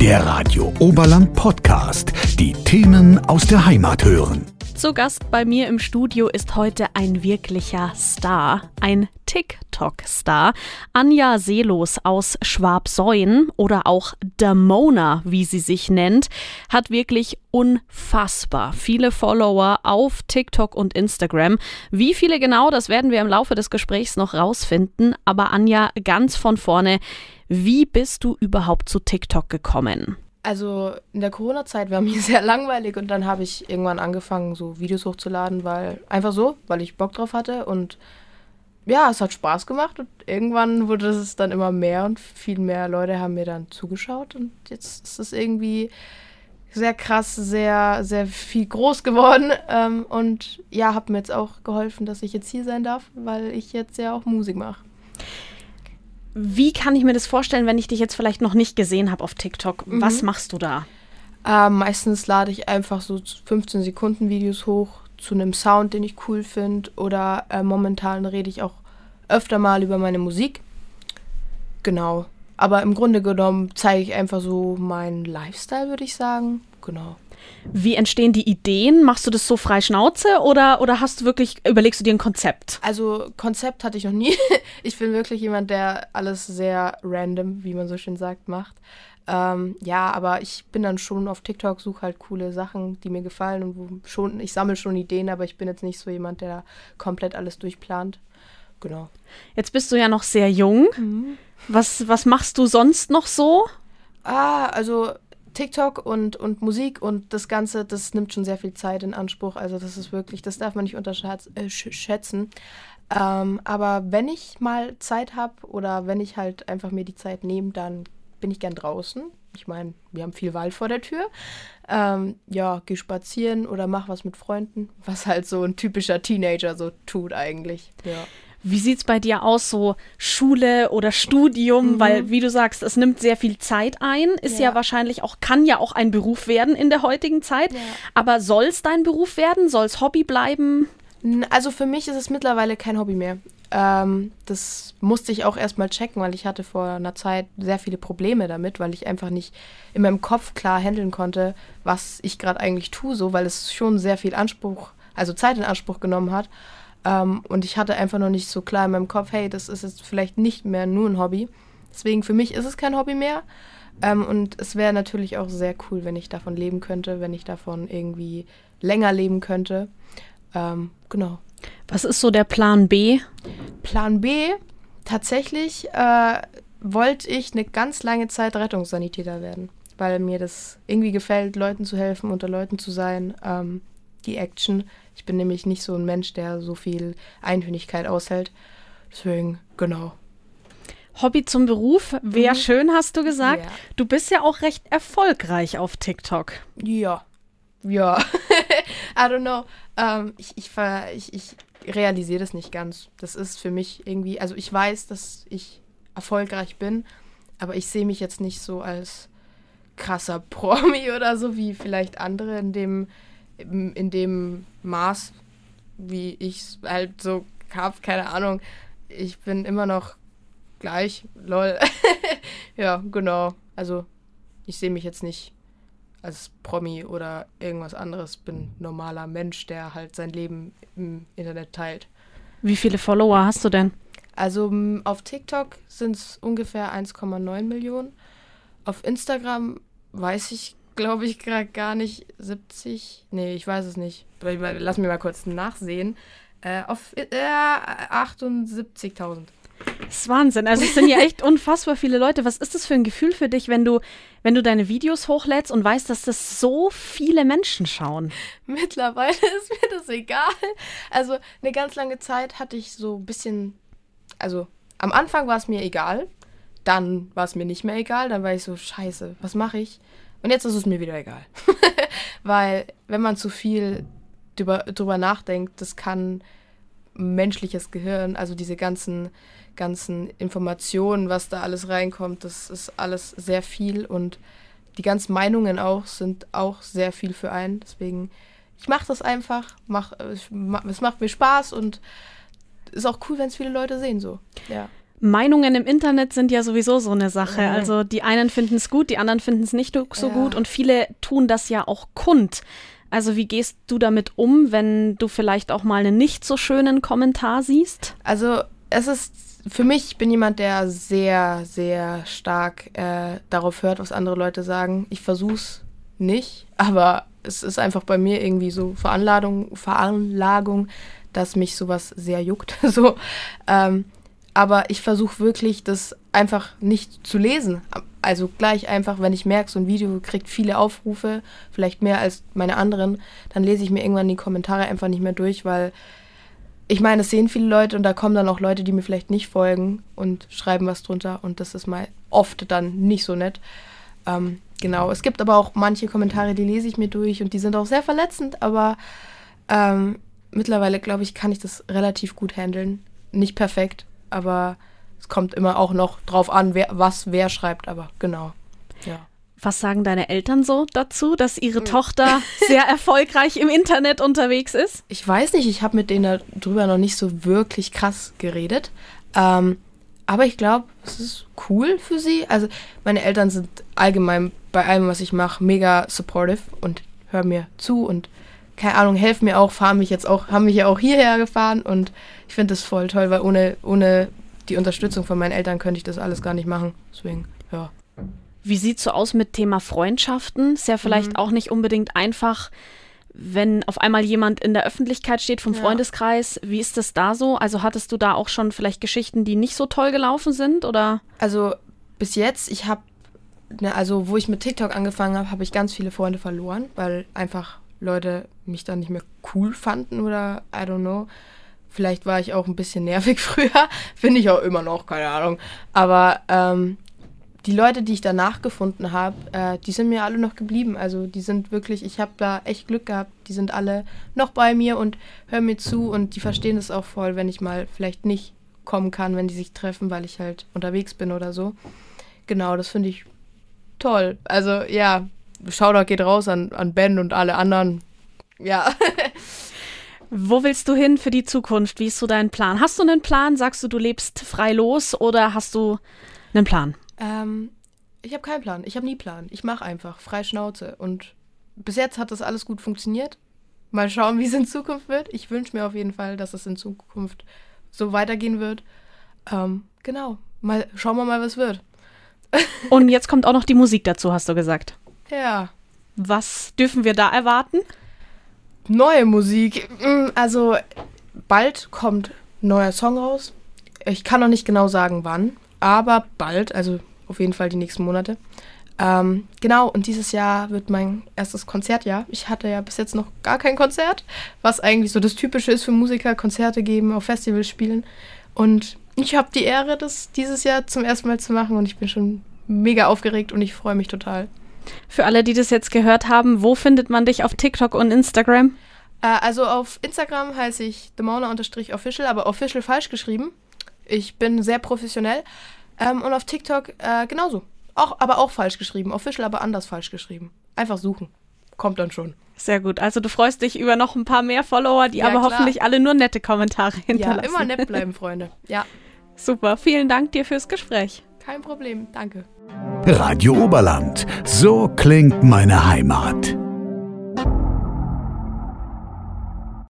Der Radio Oberland Podcast. Die Themen aus der Heimat hören. Zu Gast bei mir im Studio ist heute ein wirklicher Star, ein TikTok-Star. Anja Seelos aus Schwabsäuen oder auch Damona, wie sie sich nennt, hat wirklich unfassbar viele Follower auf TikTok und Instagram. Wie viele genau, das werden wir im Laufe des Gesprächs noch rausfinden. Aber Anja, ganz von vorne, wie bist du überhaupt zu TikTok gekommen? Also in der Corona-Zeit war mir sehr langweilig und dann habe ich irgendwann angefangen, so Videos hochzuladen, weil einfach so, weil ich Bock drauf hatte und ja, es hat Spaß gemacht und irgendwann wurde es dann immer mehr und viel mehr Leute haben mir dann zugeschaut und jetzt ist es irgendwie sehr krass, sehr, sehr viel groß geworden ähm, und ja, hat mir jetzt auch geholfen, dass ich jetzt hier sein darf, weil ich jetzt ja auch Musik mache. Wie kann ich mir das vorstellen, wenn ich dich jetzt vielleicht noch nicht gesehen habe auf TikTok? Mhm. Was machst du da? Äh, meistens lade ich einfach so 15 Sekunden Videos hoch zu einem Sound, den ich cool finde. Oder äh, momentan rede ich auch öfter mal über meine Musik. Genau. Aber im Grunde genommen zeige ich einfach so meinen Lifestyle, würde ich sagen. Genau. Wie entstehen die Ideen? Machst du das so frei Schnauze oder, oder hast du wirklich, überlegst du dir ein Konzept? Also Konzept hatte ich noch nie. Ich bin wirklich jemand, der alles sehr random, wie man so schön sagt, macht. Ähm, ja, aber ich bin dann schon auf TikTok, suche halt coole Sachen, die mir gefallen und wo schon, ich sammle schon Ideen, aber ich bin jetzt nicht so jemand, der komplett alles durchplant. Genau. Jetzt bist du ja noch sehr jung. Mhm. Was, was machst du sonst noch so? Ah, also TikTok und, und Musik und das Ganze, das nimmt schon sehr viel Zeit in Anspruch. Also das ist wirklich, das darf man nicht unterschätzen. Äh, ähm, aber wenn ich mal Zeit habe oder wenn ich halt einfach mir die Zeit nehme, dann bin ich gern draußen. Ich meine, wir haben viel Wald vor der Tür. Ähm, ja, geh spazieren oder mach was mit Freunden, was halt so ein typischer Teenager so tut eigentlich. Ja. Wie sieht es bei dir aus, so Schule oder Studium? Mhm. Weil, wie du sagst, es nimmt sehr viel Zeit ein, ist ja. ja wahrscheinlich auch, kann ja auch ein Beruf werden in der heutigen Zeit. Ja. Aber soll es dein Beruf werden? Soll es Hobby bleiben? Also für mich ist es mittlerweile kein Hobby mehr. Ähm, das musste ich auch erstmal checken, weil ich hatte vor einer Zeit sehr viele Probleme damit, weil ich einfach nicht in meinem Kopf klar handeln konnte, was ich gerade eigentlich tue, so, weil es schon sehr viel Anspruch, also Zeit in Anspruch genommen hat. Ähm, und ich hatte einfach noch nicht so klar in meinem Kopf, hey, das ist jetzt vielleicht nicht mehr nur ein Hobby. Deswegen für mich ist es kein Hobby mehr. Ähm, und es wäre natürlich auch sehr cool, wenn ich davon leben könnte, wenn ich davon irgendwie länger leben könnte. Ähm, genau. Was ist so der Plan B? Plan B, tatsächlich äh, wollte ich eine ganz lange Zeit Rettungssanitäter werden, weil mir das irgendwie gefällt, Leuten zu helfen, unter Leuten zu sein. Ähm, die Action. Ich bin nämlich nicht so ein Mensch, der so viel Einhörnigkeit aushält. Deswegen, genau. Hobby zum Beruf, wäre mhm. schön, hast du gesagt. Ja. Du bist ja auch recht erfolgreich auf TikTok. Ja. Ja. I don't know. Ähm, ich, ich, ich, ich realisiere das nicht ganz. Das ist für mich irgendwie, also ich weiß, dass ich erfolgreich bin, aber ich sehe mich jetzt nicht so als krasser Promi oder so wie vielleicht andere in dem in dem Maß, wie ich es halt so habe, keine Ahnung. Ich bin immer noch gleich, lol. ja, genau. Also ich sehe mich jetzt nicht als Promi oder irgendwas anderes. Bin normaler Mensch, der halt sein Leben im Internet teilt. Wie viele Follower hast du denn? Also auf TikTok sind es ungefähr 1,9 Millionen. Auf Instagram weiß ich glaube ich, gerade gar nicht 70. Nee, ich weiß es nicht. Lass mir mal kurz nachsehen. Äh, auf äh, 78.000. Das ist Wahnsinn. Also es sind ja echt unfassbar viele Leute. Was ist das für ein Gefühl für dich, wenn du, wenn du deine Videos hochlädst und weißt, dass das so viele Menschen schauen? Mittlerweile ist mir das egal. Also eine ganz lange Zeit hatte ich so ein bisschen, also am Anfang war es mir egal, dann war es mir nicht mehr egal, dann war ich so, scheiße, was mache ich? Und jetzt ist es mir wieder egal. Weil, wenn man zu viel drüber, drüber nachdenkt, das kann menschliches Gehirn, also diese ganzen, ganzen Informationen, was da alles reinkommt, das ist alles sehr viel und die ganzen Meinungen auch sind auch sehr viel für einen. Deswegen, ich mache das einfach, mach, es macht mir Spaß und ist auch cool, wenn es viele Leute sehen so. Ja. Meinungen im Internet sind ja sowieso so eine Sache. Mhm. Also die einen finden es gut, die anderen finden es nicht so Ja. gut und viele tun das ja auch kund. Also wie gehst du damit um, wenn du vielleicht auch mal einen nicht so schönen Kommentar siehst? Also es ist für mich, ich bin jemand, der sehr, sehr stark äh, darauf hört, was andere Leute sagen. Ich versuch's nicht, aber es ist einfach bei mir irgendwie so Veranlagung, Veranlagung, dass mich sowas sehr juckt. so, ähm, aber ich versuche wirklich, das einfach nicht zu lesen. Also gleich einfach, wenn ich merke, so ein Video kriegt viele Aufrufe, vielleicht mehr als meine anderen, dann lese ich mir irgendwann die Kommentare einfach nicht mehr durch, weil ich meine, es sehen viele Leute und da kommen dann auch Leute, die mir vielleicht nicht folgen und schreiben was drunter und das ist mal oft dann nicht so nett. Ähm, genau, es gibt aber auch manche Kommentare, die lese ich mir durch und die sind auch sehr verletzend, aber ähm, mittlerweile, glaube ich, kann ich das relativ gut handeln. Nicht perfekt, aber es kommt immer auch noch drauf an, wer, was wer schreibt, aber genau. Ja. Was sagen deine Eltern so dazu, dass ihre Tochter sehr erfolgreich im Internet unterwegs ist? Ich weiß nicht, ich habe mit denen darüber noch nicht so wirklich krass geredet. Ähm, aber ich glaube, es ist cool für sie. Also meine Eltern sind allgemein bei allem, was ich mache, mega supportive und hören mir zu und keine Ahnung, helfen mir auch, fahren mich jetzt auch, haben mich ja auch hierher gefahren und ich finde das voll toll, weil ohne, ohne die Unterstützung von meinen Eltern könnte ich das alles gar nicht machen. Deswegen, ja. Wie sieht's so aus mit Thema Freundschaften? Ist ja vielleicht Mhm. auch nicht unbedingt einfach, wenn auf einmal jemand in der Öffentlichkeit steht vom Ja. Freundeskreis. Wie ist das da so? Also hattest du da auch schon vielleicht Geschichten, die nicht so toll gelaufen sind oder? Also bis jetzt, ich habe, ne, also wo ich mit TikTok angefangen habe, habe ich ganz viele Freunde verloren, weil einfach Leute mich dann nicht mehr cool fanden oder I don't know. Vielleicht war ich auch ein bisschen nervig früher, finde ich auch immer noch, keine Ahnung. Aber ähm, die Leute, die ich danach gefunden habe, äh, die sind mir alle noch geblieben. Also die sind wirklich, ich habe da echt Glück gehabt. Die sind alle noch bei mir und hören mir zu und die verstehen das auch voll, wenn ich mal vielleicht nicht kommen kann, wenn die sich treffen, weil ich halt unterwegs bin oder so. Genau, das finde ich toll. Also ja, Shoutout geht raus an, an Ben und alle anderen. Ja. Wo willst du hin für die Zukunft? Wie ist so dein Plan? Hast du einen Plan? Sagst du, du lebst frei los oder hast du einen Plan? Ähm, ich habe keinen Plan. Ich habe nie Plan. Ich mache einfach frei Schnauze. Und bis jetzt hat das alles gut funktioniert. Mal schauen, wie es in Zukunft wird. Ich wünsche mir auf jeden Fall, dass es in Zukunft so weitergehen wird. Ähm, genau. Mal schauen wir mal, was wird. Und jetzt kommt auch noch die Musik dazu, hast du gesagt. Ja. Was dürfen wir da erwarten? Neue Musik. Mm, Also bald kommt ein neuer Song raus. Ich kann noch nicht genau sagen, wann, aber bald, also auf jeden Fall die nächsten Monate. Ähm, genau, und dieses Jahr wird mein erstes Konzertjahr. Ich hatte ja bis jetzt noch gar kein Konzert, was eigentlich so das Typische ist für Musiker, Konzerte geben, auf Festivals spielen. Und ich habe die Ehre, das dieses Jahr zum ersten Mal zu machen und ich bin schon mega aufgeregt und ich freue mich total. Für alle, die das jetzt gehört haben, wo findet man dich auf TikTok und Instagram? Äh, also auf Instagram heiße ich themauna-official, aber official falsch geschrieben. Ich bin sehr professionell. Ähm, und auf TikTok äh, genauso. Auch, aber auch falsch geschrieben. Official, aber anders falsch geschrieben. Einfach suchen. Kommt dann schon. Sehr gut. Also du freust dich über noch ein paar mehr Follower, die Ja, aber klar. hoffentlich alle nur nette Kommentare Ja, hinterlassen. immer nett bleiben, Freunde. Ja, Super. Vielen Dank dir fürs Gespräch. Kein Problem. Danke. Radio Oberland. So klingt meine Heimat.